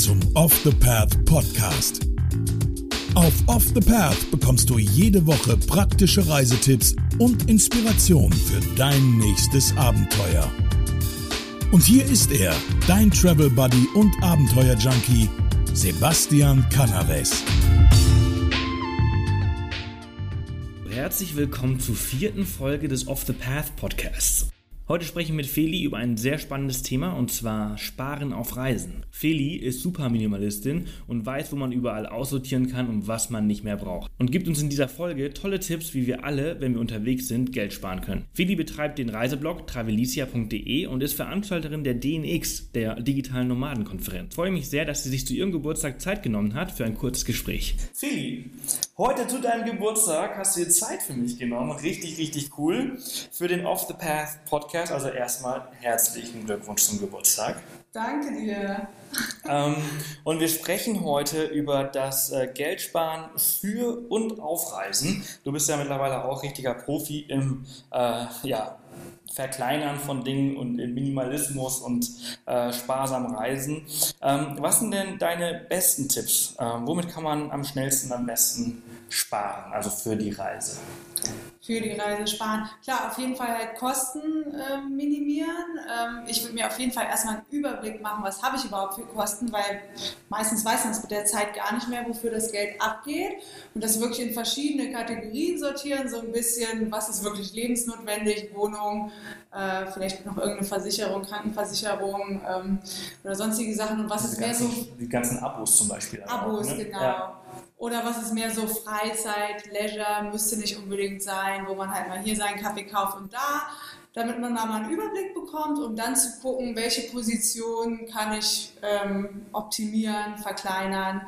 zum Off the Path Podcast. Auf Off the Path bekommst du jede Woche praktische Reisetipps und Inspiration für dein nächstes Abenteuer. Und hier ist er, dein Travel Buddy und Abenteuer Junkie, Sebastian Canaves. Herzlich willkommen zur vierten Folge des Off the Path Podcasts. Heute spreche ich mit Feli über ein sehr spannendes Thema und zwar Sparen auf Reisen. Feli ist super Minimalistin und weiß, wo man überall aussortieren kann und was man nicht mehr braucht. Und gibt uns in dieser Folge tolle Tipps, wie wir alle, wenn wir unterwegs sind, Geld sparen können. Feli betreibt den Reiseblog travelicia.de und ist Veranstalterin der DNX, der digitalen Nomadenkonferenz. Ich freue mich sehr, dass sie sich zu ihrem Geburtstag Zeit genommen hat für ein kurzes Gespräch. Feli, heute zu deinem Geburtstag hast du dir Zeit für mich genommen. Richtig, richtig cool. Für den Off the Path Podcast Podcast. Also erstmal herzlichen Glückwunsch zum Geburtstag. Danke dir. Ähm, und wir sprechen heute über das äh, Geldsparen für und auf Reisen. Du bist ja mittlerweile auch richtiger Profi im äh, ja, Verkleinern von Dingen und im Minimalismus und äh, sparsam Reisen. Ähm, was sind denn deine besten Tipps? Ähm, womit kann man am schnellsten am besten sparen, also für die Reise? für die Reise sparen. Klar, auf jeden Fall halt Kosten äh, minimieren. Ähm, ich würde mir auf jeden Fall erstmal einen Überblick machen, was habe ich überhaupt für Kosten, weil meistens weiß man es mit der Zeit gar nicht mehr, wofür das Geld abgeht. Und das wirklich in verschiedene Kategorien sortieren, so ein bisschen, was ist wirklich lebensnotwendig, Wohnung, äh, vielleicht noch irgendeine Versicherung, Krankenversicherung ähm, oder sonstige Sachen. Und was Diese ist mehr so. Die ganzen Abos zum Beispiel. Abos, auch, ne? genau. Ja. Oder was ist mehr so Freizeit, Leisure, müsste nicht unbedingt sein, wo man halt mal hier seinen Kaffee kauft und da, damit man da mal einen Überblick bekommt, um dann zu gucken, welche Position kann ich ähm, optimieren, verkleinern,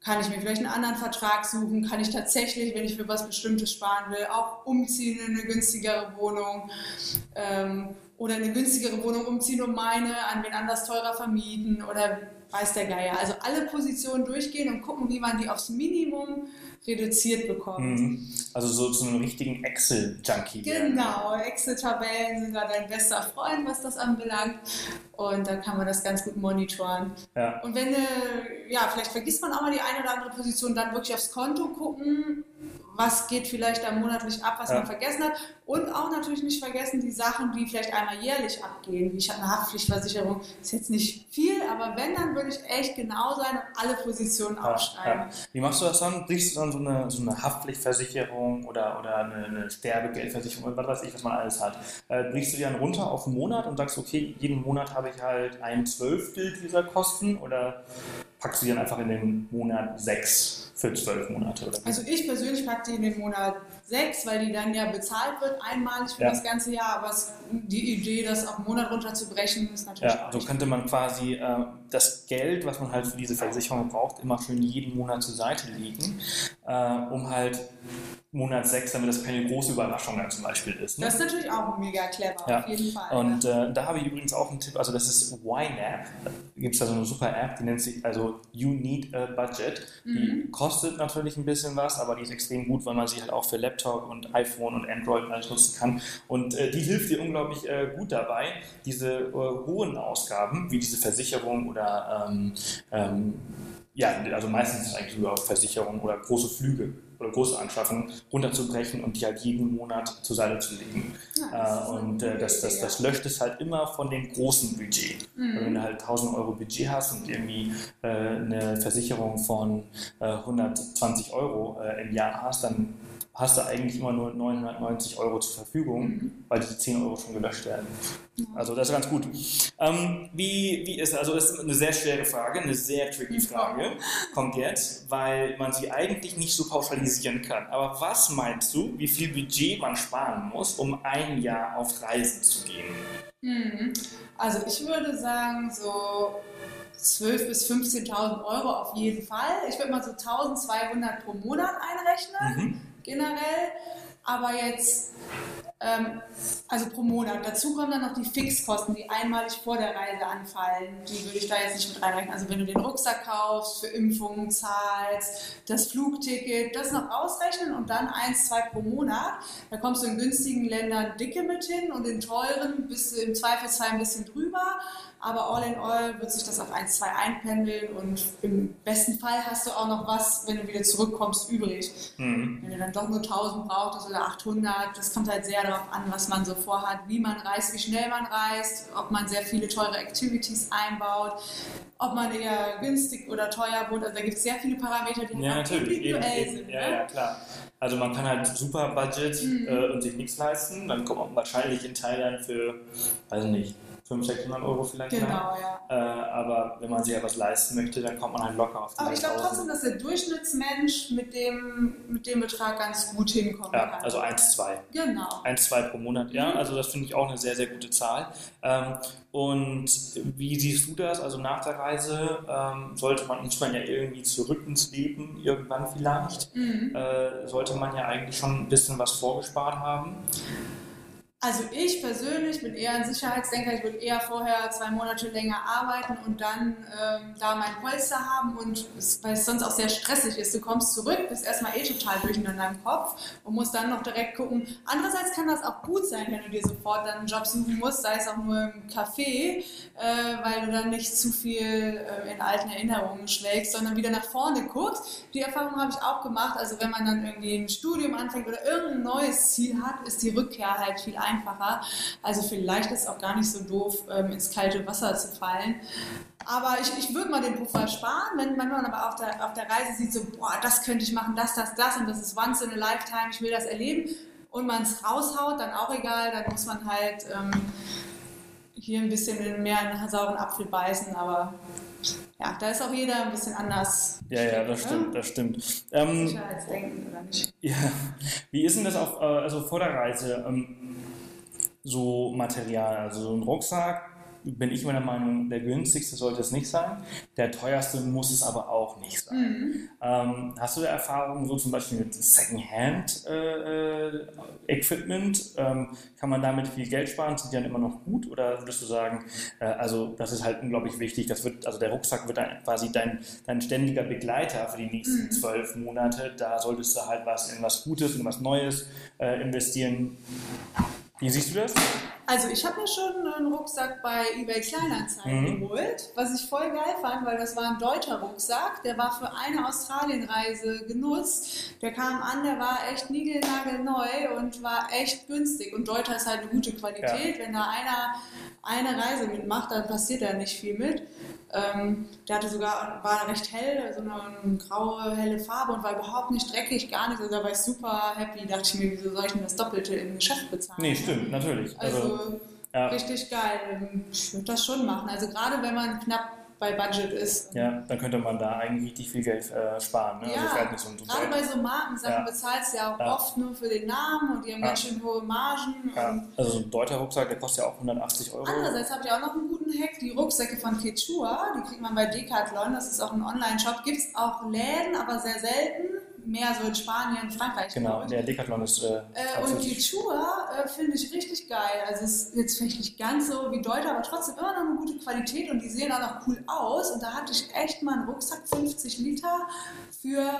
kann ich mir vielleicht einen anderen Vertrag suchen, kann ich tatsächlich, wenn ich für was Bestimmtes sparen will, auch umziehen in eine günstigere Wohnung. Ähm, oder eine günstigere Wohnung umziehen und meine an wen anders teurer vermieten oder weiß der Geier. Also alle Positionen durchgehen und gucken, wie man die aufs Minimum reduziert bekommt. Mhm. Also so zu einem richtigen Excel-Junkie. Genau, Excel-Tabellen sind da dein bester Freund, was das anbelangt. Und dann kann man das ganz gut monitoren. Ja. Und wenn, ja, vielleicht vergisst man auch mal die eine oder andere Position, dann wirklich aufs Konto gucken, was geht vielleicht da monatlich ab, was ja. man vergessen hat. Und auch natürlich nicht vergessen die Sachen, die vielleicht einmal jährlich abgehen. Wie ich habe eine Haftpflichtversicherung, ist jetzt nicht viel, aber wenn, dann würde ich echt genau sein und alle Positionen ja, aufschreiben. Ja. Wie machst du das dann? Brichst du dann so eine, so eine Haftpflichtversicherung oder, oder eine, eine Sterbegeldversicherung, was weiß ich, was man alles hat? Äh, brichst du die dann runter auf einen Monat und sagst, okay, jeden Monat habe ich halt ein Zwölftel dieser Kosten oder packst du die dann einfach in den Monat sechs? Für zwölf Monate. Oder also ich persönlich packe die in den Monat sechs, weil die dann ja bezahlt wird einmalig für ja. das ganze Jahr. Aber es, die Idee, das auf einen Monat runterzubrechen, ist natürlich ja, so könnte man quasi äh, das Geld, was man halt für diese Versicherung braucht, immer schön jeden Monat zur Seite legen, äh, um halt Monat 6, damit das keine große Überraschung dann zum Beispiel ist. Ne? Das ist natürlich auch mega clever, ja. auf jeden Fall. Und äh, da habe ich übrigens auch einen Tipp, also das ist YNAB, da gibt es da so eine super App, die nennt sich also You Need a Budget. Mhm. Die kostet natürlich ein bisschen was, aber die ist extrem gut, weil man sie halt auch für Laptop und iPhone und Android alles nutzen kann. Und äh, die hilft dir unglaublich äh, gut dabei, diese äh, hohen Ausgaben, wie diese Versicherung oder ähm, ähm, ja, also meistens ist es eigentlich sogar Versicherung oder große Flüge oder große Anschaffungen runterzubrechen und die halt jeden Monat zur Seite zu legen. Ja, äh, und äh, das, das, das löscht es halt immer von dem großen Budget. Mhm. Wenn du halt 1000 Euro Budget hast und irgendwie äh, eine Versicherung von 120 äh, Euro äh, im Jahr hast, dann hast du eigentlich immer nur 990 Euro zur Verfügung, mhm. weil diese 10 Euro schon gelöscht werden. Also das ist ganz gut. Ähm, wie, wie ist also das ist eine sehr schwere Frage, eine sehr tricky Frage kommt jetzt, weil man sie eigentlich nicht so pauschalisieren kann. Aber was meinst du, wie viel Budget man sparen muss, um ein Jahr auf Reisen zu gehen? Mhm. Also ich würde sagen so 12.000 bis 15.000 Euro auf jeden Fall. Ich würde mal so 1.200 pro Monat einrechnen. Mhm generell. Aber jetzt, ähm, also pro Monat. Dazu kommen dann noch die Fixkosten, die einmalig vor der Reise anfallen. Die würde ich da jetzt nicht mit reinrechnen. Also wenn du den Rucksack kaufst, für Impfungen zahlst, das Flugticket, das noch ausrechnen und dann eins, zwei pro Monat. Da kommst du in günstigen Ländern dicke mit hin und in teuren bist du im Zweifelsfall ein bisschen drüber. Aber all in all wird sich das auf 1, 2 einpendeln und im besten Fall hast du auch noch was, wenn du wieder zurückkommst, übrig. Mhm. Wenn du dann doch nur 1000 brauchst oder 800, das kommt halt sehr darauf an, was man so vorhat, wie man reist, wie schnell man reist, ob man sehr viele teure Activities einbaut, ob man eher günstig oder teuer wohnt. Also da gibt es sehr viele Parameter, die ja, individuell eben, sind. Ja, ne? ja, klar. Also man kann halt super Budget mhm. äh, und sich nichts leisten. Dann kommt man wahrscheinlich in Thailand für, weiß nicht, 500, 600 Euro vielleicht. Genau, ja. Äh, aber wenn man sich ja was leisten möchte, dann kommt man halt locker auf die Aber ich glaube trotzdem, dass der Durchschnittsmensch mit dem, mit dem Betrag ganz gut hinkommen ja, kann. Also 1, 2. Genau. 1, 2 pro Monat, ja. Mhm. Also das finde ich auch eine sehr, sehr gute Zahl. Ähm, und wie siehst du das? Also nach der Reise ähm, sollte man, muss man ja irgendwie zurück ins Leben, irgendwann vielleicht. Mhm. Äh, sollte man ja eigentlich schon ein bisschen was vorgespart haben. Also ich persönlich bin eher ein Sicherheitsdenker. Ich würde eher vorher zwei Monate länger arbeiten und dann ähm, da mein Polster haben und es, weil es sonst auch sehr stressig ist. Du kommst zurück, bist erstmal eh total durcheinander im Kopf und musst dann noch direkt gucken. Andererseits kann das auch gut sein, wenn du dir sofort dann einen Job suchen musst, sei es auch nur im Café, äh, weil du dann nicht zu viel äh, in alten Erinnerungen schlägst, sondern wieder nach vorne guckst. Die Erfahrung habe ich auch gemacht. Also wenn man dann irgendwie ein Studium anfängt oder irgendein neues Ziel hat, ist die Rückkehr halt viel einfacher einfacher. Also vielleicht ist es auch gar nicht so doof, ähm, ins kalte Wasser zu fallen. Aber ich, ich würde mal den Puffer sparen, wenn, wenn man aber auf der, auf der Reise sieht, so, boah, das könnte ich machen, das, das, das und das ist once in a lifetime, ich will das erleben und man es raushaut, dann auch egal, dann muss man halt ähm, hier ein bisschen mehr in einen sauren Apfel beißen, aber ja, da ist auch jeder ein bisschen anders. Ja, ja, das ne? stimmt, das stimmt. Ähm, Sicherheitsdenken oder nicht? Ja, wie ist denn das auf, äh, also vor der Reise? Ähm, so Material, also so ein Rucksack, bin ich meiner Meinung, der günstigste sollte es nicht sein. Der teuerste muss es aber auch nicht sein. Mhm. Ähm, hast du Erfahrungen so zum Beispiel mit Secondhand-Equipment? Äh, äh ähm, kann man damit viel Geld sparen? Sind die dann immer noch gut? Oder würdest du sagen, äh, also das ist halt unglaublich wichtig, das wird, also der Rucksack wird dann quasi dein, dein ständiger Begleiter für die nächsten mhm. zwölf Monate. Da solltest du halt was in was Gutes, in was Neues äh, investieren. Wie siehst du das? Also ich habe mir schon einen Rucksack bei eBay Kleinanzeigen mhm. geholt, was ich voll geil fand, weil das war ein deutscher Rucksack, der war für eine Australienreise genutzt. Der kam an, der war echt niegelnagelneu und war echt günstig. Und Deuter ist halt eine gute Qualität. Ja. Wenn da einer eine Reise mitmacht, dann passiert da nicht viel mit. Ähm, der hatte sogar, war recht hell, so eine, eine, graue, helle Farbe und war überhaupt nicht dreckig, gar nicht. Also da war ich super happy. Dachte ich mir, wieso soll ich denn das Doppelte im Geschäft bezahlen? Nee, stimmt, natürlich. Also, also ja. richtig geil. Ich würde das schon machen. Also gerade wenn man knapp bei Budget ist. Ja, dann könnte man da eigentlich richtig viel Geld äh, sparen. Ne? Ja, also so gerade bei so Markensachen ja. bezahlst du ja auch ja. oft nur für den Namen und die haben ja. ganz schön hohe Margen. Ja. also so ein deuter Rucksack, der kostet ja auch 180 Euro. Andererseits habe ich auch noch einen guten Hack, die Rucksäcke von Quechua, die kriegt man bei Decathlon, das ist auch ein Online-Shop, gibt es auch Läden, aber sehr selten mehr so in Spanien, Frankreich. Genau, der Decathlon ist. Äh, äh, und die Schuhe äh, finde ich richtig geil. Also es ist jetzt vielleicht nicht ganz so wie Deuter, aber trotzdem immer noch eine gute Qualität und die sehen auch noch cool aus. Und da hatte ich echt mal einen Rucksack, 50 Liter, für,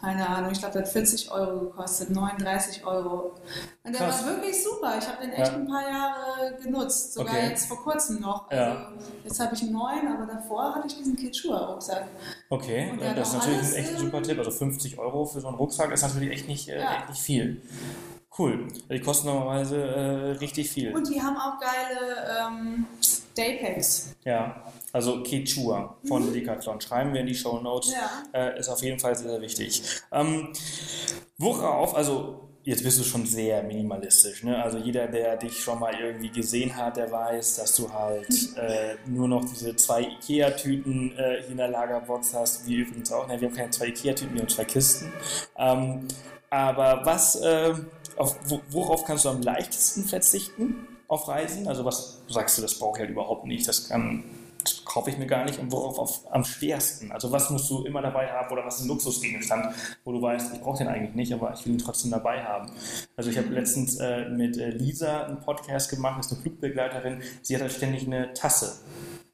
keine Ahnung, ich glaube, der hat 40 Euro gekostet, 39 Euro. Und der Krass. war wirklich super. Ich habe den echt ja. ein paar Jahre genutzt, sogar okay. jetzt vor kurzem noch. Also ja. jetzt habe ich einen neuen, aber davor hatte ich diesen Kitschua-Rucksack. Okay, das ist natürlich ein echt super Tipp. Also 50 Euro für so einen Rucksack ist natürlich echt nicht, äh, ja. echt nicht viel. Cool. Die kosten normalerweise äh, richtig viel. Und die haben auch geile ähm, Daypacks. Ja. Also Quechua von mhm. Decathlon. Schreiben wir in die Show Notes. Ja. Äh, ist auf jeden Fall sehr, sehr wichtig. Ähm, worauf, also jetzt bist du schon sehr minimalistisch. Ne? Also jeder, der dich schon mal irgendwie gesehen hat, der weiß, dass du halt äh, nur noch diese zwei Ikea-Tüten äh, hier in der Lagerbox hast. Wir übrigens auch. Ne? Wir haben keine zwei Ikea-Tüten, wir haben zwei Kisten. Ähm, aber was, äh, auf, worauf kannst du am leichtesten verzichten auf Reisen? Also was sagst du, das brauche ich halt überhaupt nicht. Das kann kaufe ich mir gar nicht und worauf auf, am schwersten? Also was musst du immer dabei haben oder was ist ein Luxusgegenstand, wo du weißt, ich brauche den eigentlich nicht, aber ich will ihn trotzdem dabei haben. Also ich habe letztens äh, mit äh, Lisa einen Podcast gemacht, ist eine Flugbegleiterin, sie hat halt ständig eine Tasse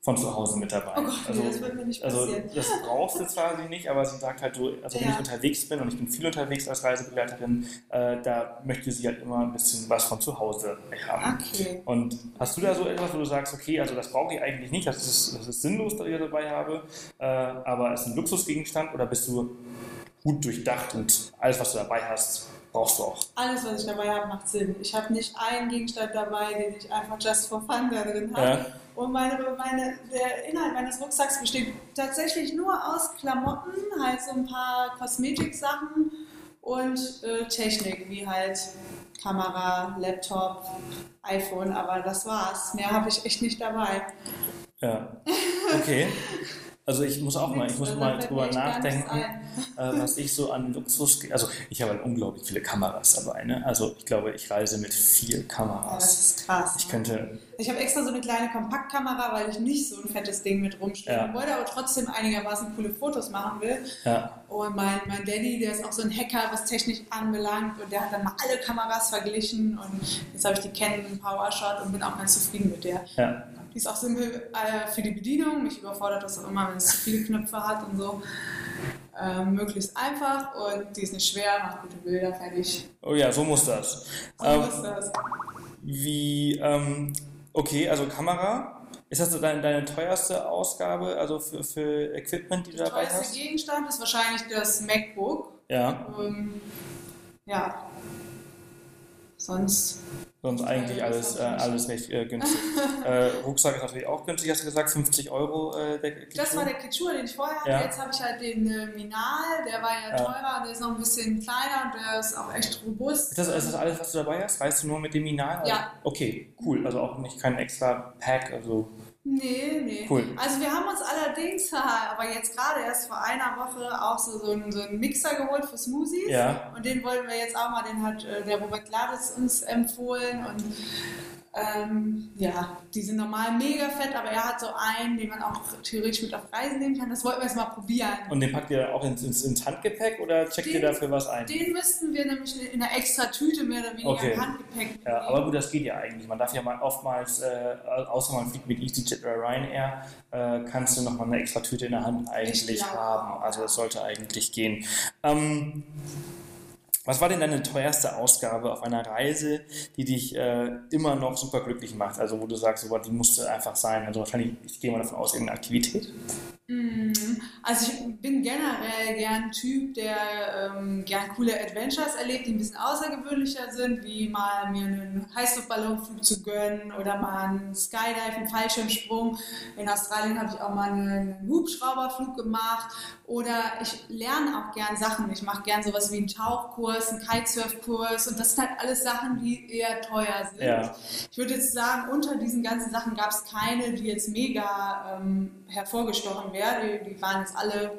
von zu Hause mit dabei. Oh Gott, also, nee, das wird mir nicht also passieren. das brauchst du zwar nicht, aber sie sagt halt so, also wenn Ja. ich unterwegs bin und ich bin viel unterwegs als Reisebegleiterin, äh, da möchte sie halt immer ein bisschen was von zu Hause haben. Okay. Und hast du da so etwas, wo du sagst, okay, also das brauche ich eigentlich nicht, das ist, das ist sinnlos, dass ich das dabei habe, äh, aber es ist ein Luxusgegenstand oder bist du gut durchdacht und alles, was du dabei hast, brauchst du auch? Alles, was ich dabei habe, macht Sinn. Ich habe nicht einen Gegenstand dabei, den ich einfach just for fun da drin habe. Ja. Und meine, meine, der Inhalt meines Rucksacks besteht tatsächlich nur aus Klamotten, halt so ein paar Kosmetiksachen und äh, Technik, wie halt Kamera, Laptop, iPhone, aber das war's. Mehr habe ich echt nicht dabei. Ja. Okay. Also ich muss auch mal, ich muss mal drüber nachdenken, äh, was ich so an Luxus, also ich habe halt unglaublich viele Kameras dabei, ne? Also ich glaube, ich reise mit vier Ja, das Kameras. ist krass. Ich ne? könnte, Ich habe extra so eine kleine Kompaktkamera, weil ich nicht so ein fettes Ding mit rumschleppen Ja. wollte, aber trotzdem einigermaßen coole Fotos machen will. ja, Und mein, mein Daddy, der ist auch so ein Hacker, was Technik anbelangt. Und der hat dann mal alle Kameras verglichen. Und jetzt habe ich die Canon PowerShot und bin auch ganz zufrieden mit der. ja, Die ist auch simpel äh, für die Bedienung. Mich überfordert das auch immer, wenn es zu viele Knöpfe hat und so. Ähm, möglichst einfach und die ist nicht schwer, macht gute Bilder, fertig. oh ja, so muss das. So Ähm, ist das. wie, ähm, okay, also Kamera, ist das so deine, deine teuerste Ausgabe, also für, für Equipment, die du Der dabei teuerste hast? Gegenstand ist wahrscheinlich das MacBook. Ja, Ähm, ja. Sonst. Sonst eigentlich alles, äh, alles recht äh, günstig. äh, Rucksack ist natürlich auch günstig, hast du gesagt, 50 Euro äh, der Das war der Kichur, den ich vorher hatte. Ja. Jetzt habe ich halt den äh, Minal, der war ja, Ja. teurer, der ist noch ein bisschen kleiner und der ist auch echt robust. Ist das, ist das alles, was du dabei hast? Reist du nur mit dem Minal? Also- Ja. Okay, cool. Also auch nicht kein extra Pack, also Nee, nee. Cool. Also wir haben uns allerdings, aber jetzt gerade erst vor einer Woche auch so, so, einen, so einen Mixer geholt für Smoothies. Ja. Und den wollten wir jetzt auch mal, den hat äh, der Robert Gladys uns empfohlen und ähm, ja, die sind normal mega fett, aber er hat so einen, den man auch theoretisch mit auf Reisen nehmen kann. Das wollten wir jetzt mal probieren. Und den packt ihr auch ins, ins, ins Handgepäck oder checkt ihr Den- dafür was ein? Den müssten wir nämlich in einer extra Tüte mehr oder weniger Okay. im Handgepäck mitnehmen. Ja, aber gut, das geht ja eigentlich. Man darf ja mal oftmals, äh, außer man fliegt mit EasyJet oder Ryanair, äh, kannst du nochmal eine extra Tüte in der Hand eigentlich haben. Also das sollte eigentlich gehen. Ähm, was war denn deine teuerste Ausgabe auf einer Reise, die dich äh, immer noch super glücklich macht? Also wo du sagst, so, die musste einfach sein. Also wahrscheinlich, ich gehe mal davon aus, irgendeine Aktivität. Mhm. Also ich bin generell gern ein Typ, der ähm, gern coole Adventures erlebt, die ein bisschen außergewöhnlicher sind, wie mal mir einen Heißluftballonflug zu gönnen oder mal einen Skydive, einen Fallschirmsprung. In Australien habe ich auch mal einen, einen Hubschrauberflug gemacht oder ich lerne auch gern Sachen. Ich mache gern sowas wie einen Tauchkurs, einen Kitesurfkurs und das sind halt alles Sachen, die eher teuer sind. Ja. Ich würde jetzt sagen, unter diesen ganzen Sachen gab es keine, die jetzt mega ähm, hervorgestochen wäre. Die, die waren jetzt alle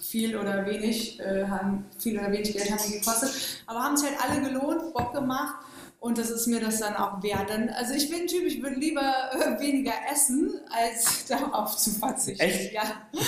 viel oder wenig, äh, haben viel oder wenig Geld haben die gekostet, aber haben sich halt alle gelohnt, Bock gemacht und das ist mir das dann auch wert. Dann, also ich bin ein Typ, ich würde lieber äh, weniger essen, als darauf zu verzichten. Echt? Ja.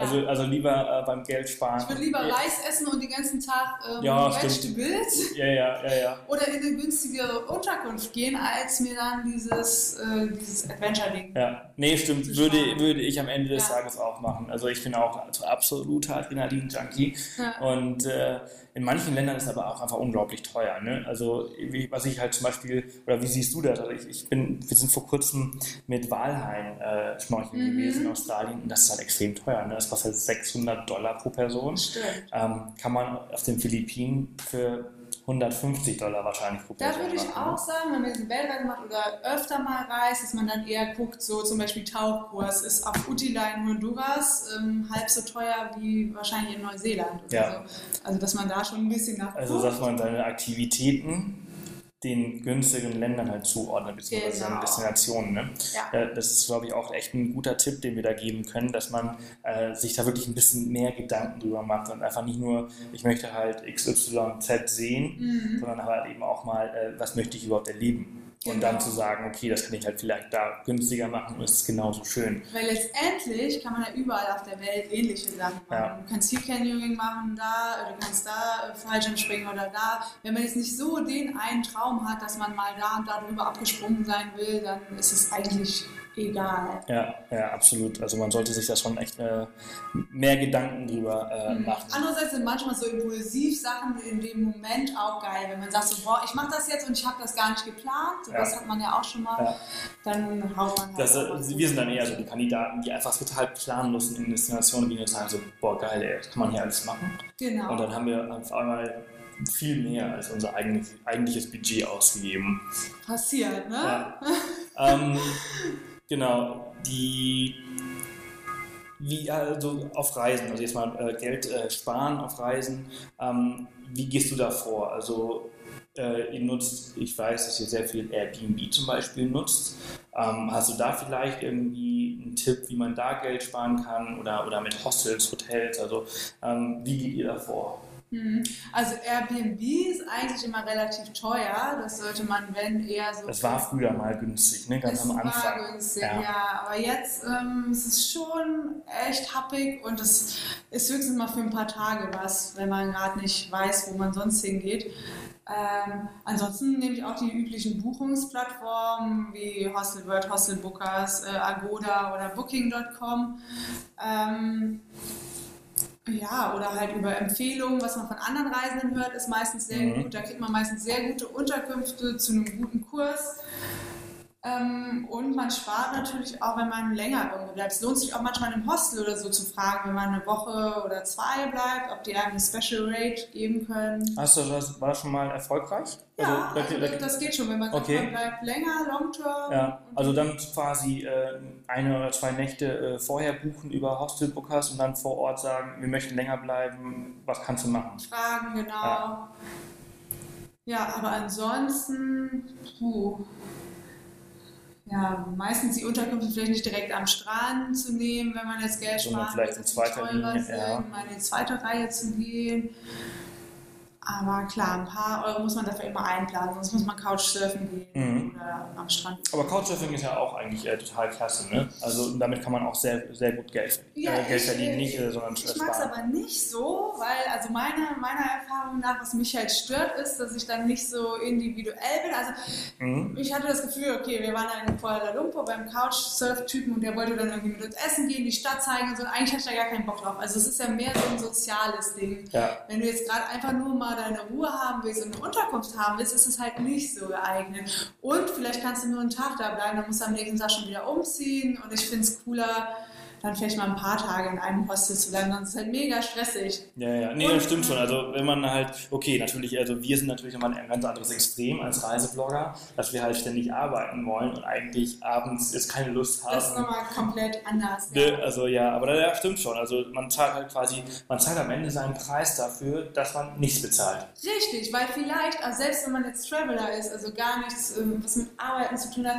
Also, also lieber äh, beim Geld sparen. Ich würde lieber ja, Reis essen und den ganzen Tag ähm, Ja. Vegetables. Ja, ja, ja, ja. oder in eine günstigere Unterkunft gehen, als mir dann dieses, äh, dieses Adventure-Ding. Ja, nee, stimmt. Würde, sparen. würde ich am Ende des Ja. Tages auch machen. Also ich bin auch absoluter Adrenalin-Junkie. Ja. Und äh, in manchen Ländern ist aber auch einfach unglaublich teuer. Ne? Also was ich halt zum Beispiel, oder wie siehst du das? Also ich, ich bin, wir sind vor kurzem mit Walhain äh, schnorcheln Mhm. gewesen in Australien und das ist halt extrem teuer. Ne? Das kostet 600 Dollar pro Person. Ähm, kann man auf den Philippinen für 150 Dollar wahrscheinlich pro Da Person würde ich machen, ne? auch sagen, wenn man diese Weltreise macht oder öfter mal reist, dass man dann eher guckt, so zum Beispiel Tauchkurs ist auf Utila in Honduras ähm, halb so teuer wie wahrscheinlich in Neuseeland Ja. so. Also dass man da schon ein bisschen nach Also, dass man seine Aktivitäten den günstigeren Ländern halt zuordnet, beziehungsweise Genau. Destinationen. Ne? Ja. Äh, Das ist, glaube ich, auch echt ein guter Tipp, den wir da geben können, dass man äh, sich da wirklich ein bisschen mehr Gedanken drüber macht und einfach nicht nur, ich möchte halt XYZ sehen, Mhm. sondern halt eben auch mal, äh, was möchte ich überhaupt erleben. Und dann Genau. zu sagen, okay, das kann ich halt vielleicht da günstiger machen und es ist genauso schön. Weil letztendlich kann man ja überall auf der Welt ähnliche Sachen machen. Ja. Du kannst hier Canyoning machen, da, du kannst da äh, Fallschirmspringen oder da. Wenn man jetzt nicht so den einen Traum hat, dass man mal da und da drüber abgesprungen sein will, dann ist es eigentlich egal. Ja, ja, absolut. Also man sollte sich da schon echt äh, mehr Gedanken drüber äh, Mhm. machen. Andererseits sind manchmal so impulsiv Sachen in dem Moment auch geil, wenn man sagt so, boah, ich mache das jetzt und ich habe das gar nicht geplant. Ja. Das hat man ja auch schon mal. Ja. Dann haut man halt Das, äh, was wir sind dann eher so die Kandidaten, die einfach total planlos in Destinationen gehen und sagen so, boah geil, ey, das kann man hier alles machen. Genau. Und dann haben wir auf einmal viel mehr als unser eigenes, eigentliches Budget ausgegeben. Passiert, ne? Ja. ähm, genau, die wie also auf Reisen, also jetzt mal äh, Geld äh, sparen auf Reisen. Ähm, wie gehst du da vor? Also äh, ihr nutzt, ich weiß, dass ihr sehr viel Airbnb zum Beispiel nutzt. Ähm, hast du da vielleicht irgendwie einen Tipp, wie man da Geld sparen kann oder, oder mit Hostels, Hotels? Also ähm, wie geht ihr da vor? Mhm. Also Airbnb ist eigentlich immer relativ teuer. Das sollte man, wenn eher so. Das war früher mal günstig, ne? ganz am Anfang. war günstig, ja. Ja. Aber jetzt ähm, es ist es schon echt happig und es ist höchstens mal für ein paar Tage was, wenn man gerade nicht weiß, wo man sonst hingeht. Ähm, ansonsten nehme ich auch die üblichen Buchungsplattformen wie Hostelworld, Hostelbookers, äh, Agoda oder Booking.com. Ähm, ja, oder halt über Empfehlungen, was man von anderen Reisenden hört, ist meistens sehr Mhm. gut. Da kriegt man meistens sehr gute Unterkünfte zu einem guten Kurs. Ähm, und man spart natürlich auch, wenn man länger irgendwo bleibt. Es lohnt sich auch manchmal in einem Hostel oder so zu fragen, wenn man eine Woche oder zwei bleibt, ob die einem eine Special Rate geben können. Hast du das, war das schon mal erfolgreich? Ja, da- also da- das geht schon, wenn man sagt, Okay. man bleibt länger, long term. Ja, also dann quasi äh, eine oder zwei Nächte äh, vorher buchen über Hostelbookers und dann vor Ort sagen, wir möchten länger bleiben, was kannst du machen? Fragen, genau. Ja. Ja, aber ansonsten, puh. Ja, meistens die Unterkünfte vielleicht nicht direkt am Strand zu nehmen, wenn man jetzt Geld in sie zweiter teurer Linie, sind, ja. mal in die zweite Reihe zu gehen. Aber klar, ein paar Euro muss man dafür immer einplanen, sonst muss man Couchsurfen gehen Mhm. Oder am Strand. Aber Couchsurfing ist ja auch eigentlich äh, total klasse, ne? Also damit kann man auch sehr, sehr gut Geld verdienen. Ja, äh, Geld ich- verdienen, nicht, äh, sondern Ich mag es aber nicht so, weil also meine, meiner Erfahrung nach, was mich halt stört, ist, dass ich dann nicht so individuell bin. Also Mhm. ich hatte das Gefühl, okay, wir waren dann in Kuala Lumpur beim Couchsurf-Typen und der wollte dann irgendwie mit uns essen gehen, die Stadt zeigen und so. Und eigentlich hatte ich da gar keinen Bock drauf. Also es ist ja mehr so ein soziales Ding. Ja. Wenn du jetzt gerade einfach nur mal deine Ruhe haben willst und eine Unterkunft haben willst, ist es halt nicht so geeignet. Und vielleicht kannst du nur einen Tag da bleiben, dann musst du am nächsten Tag schon wieder umziehen. Und ich finde es cooler, dann vielleicht mal ein paar Tage in einem Hostel zu bleiben, sonst ist es halt mega stressig. Ja, ja, nee, das stimmt schon. Also wenn man halt, okay, natürlich, also wir sind natürlich nochmal ein ganz anderes Extrem als Reiseblogger, dass wir halt ständig arbeiten wollen und eigentlich abends jetzt keine Lust haben. Das ist nochmal komplett anders. Ne, Also ja, aber ja, stimmt schon. Also man zahlt halt quasi, man zahlt am Ende seinen Preis dafür, dass man nichts bezahlt. Richtig, weil vielleicht, also selbst wenn man jetzt Traveler ist, also gar nichts, ähm, was mit Arbeiten zu tun hat,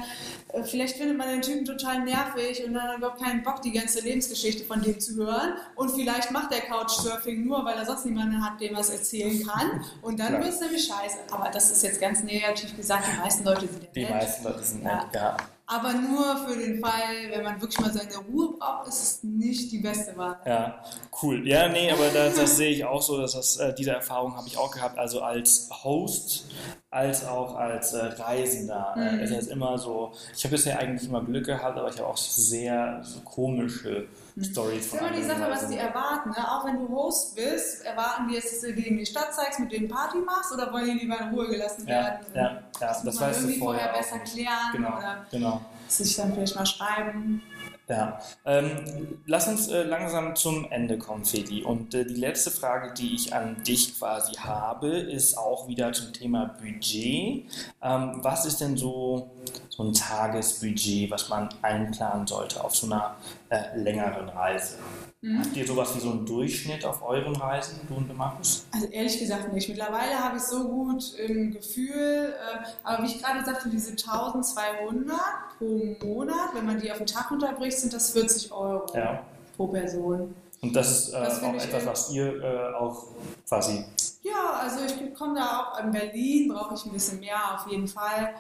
äh, vielleicht findet man den Typen total nervig und dann hat überhaupt keinen Bock, die ganze Lebensgeschichte von dem zu hören. Und vielleicht macht der Couchsurfing nur, weil er sonst niemanden hat, dem er es erzählen kann. Und dann wird es nämlich scheiße. Aber das ist jetzt ganz negativ gesagt, die meisten Leute sind ja Die meisten Leute sind Ja. nett, ja. Aber nur für den Fall, wenn man wirklich mal seine Ruhe braucht, ist es nicht die beste Wahl. Ja, cool. Ja, nee, aber das, das sehe ich auch so, dass das, äh, diese Erfahrung habe ich auch gehabt, also als Host, als auch als äh, Reisender. Äh, Mhm. es ist immer so, ich habe bisher eigentlich immer Glück gehabt, aber ich habe auch sehr so komische Stories Das ist von immer die Sache, was die erwarten. Ne? Auch wenn du Host bist, erwarten die jetzt, dass du denen die Stadt zeigst, mit denen Party machst oder wollen die lieber in Ruhe gelassen Ja, werden? ja, ja, das, das man weißt du vorher besser klären Genau, oder genau. sich dann vielleicht mal schreiben. Ja, ähm, lass uns äh, langsam zum Ende kommen, Feli. Und äh, die letzte Frage, die ich an dich quasi habe, ist auch wieder zum Thema Budget. Ähm, was ist denn so, so ein Tagesbudget, was man einplanen sollte auf so einer äh, längeren Reise? Mhm. Habt ihr sowas wie so einen Durchschnitt auf euren Reisen, du und Markus? Also ehrlich gesagt nicht. Mittlerweile habe ich so gut im Gefühl, äh, aber wie ich gerade sagte, diese 1200 pro Monat, wenn man die auf den Tag runterbricht, sind das 40 Euro Ja. pro Person. Und das ist äh, auch etwas, was ihr äh, auch quasi Ja, also ich komme da auch in Berlin, brauche ich ein bisschen mehr auf jeden Fall.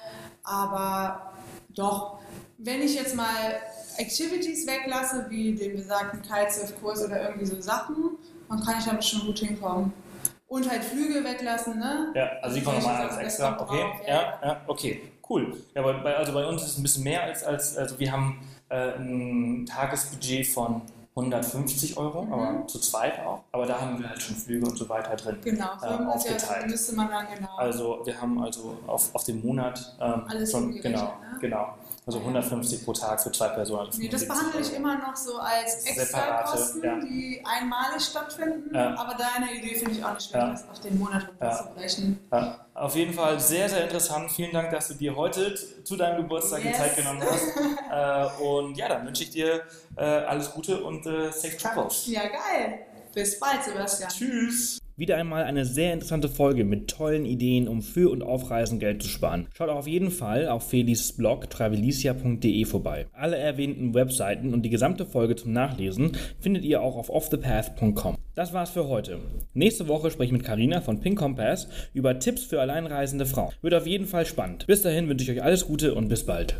Aber doch, wenn ich jetzt mal Activities weglasse, wie den besagten Kitesurf-Kurs oder irgendwie so Sachen, dann kann ich damit schon gut hinkommen. Und halt Flüge weglassen, ne? Ja, also die kommen nochmal als extra. Okay, drauf, ja. ja, ja, okay, cool. Ja, aber bei, also bei uns ist es ein bisschen mehr als, als also wir haben äh, ein Tagesbudget von 150 Euro, mhm. aber zu zweit auch. Aber da haben wir halt schon Flüge und so weiter drin. Genau, äh, aufgeteilt. müsste man dann genau. Also wir haben also auf, auf den Monat ähm, Alles schon, genau, ne? genau. Also 150 pro Tag für zwei Personen. Nee, das behandle ich immer noch so als Extrakosten, ja. die einmalig stattfinden. Ja. Aber deine Idee finde ich auch nicht schlecht, ja. das auf den Monat runterzubrechen. Ja. Auf jeden Fall sehr, sehr interessant. Vielen Dank, dass du dir heute zu deinem Geburtstag yes. die Zeit genommen hast. äh, und ja, dann wünsche ich dir äh, alles Gute und äh, safe travels. Ja, geil. Bis bald, Sebastian. Tschüss. Wieder einmal eine sehr interessante Folge mit tollen Ideen, um für und auf Reisen Geld zu sparen. Schaut auf jeden Fall auf Felis Blog travelicia.de vorbei. Alle erwähnten Webseiten und die gesamte Folge zum Nachlesen findet ihr auch auf offthepath.com. Das war's für heute. Nächste Woche spreche ich mit Karina von Pink Compass über Tipps für alleinreisende Frauen. Wird auf jeden Fall spannend. Bis dahin wünsche ich euch alles Gute und bis bald.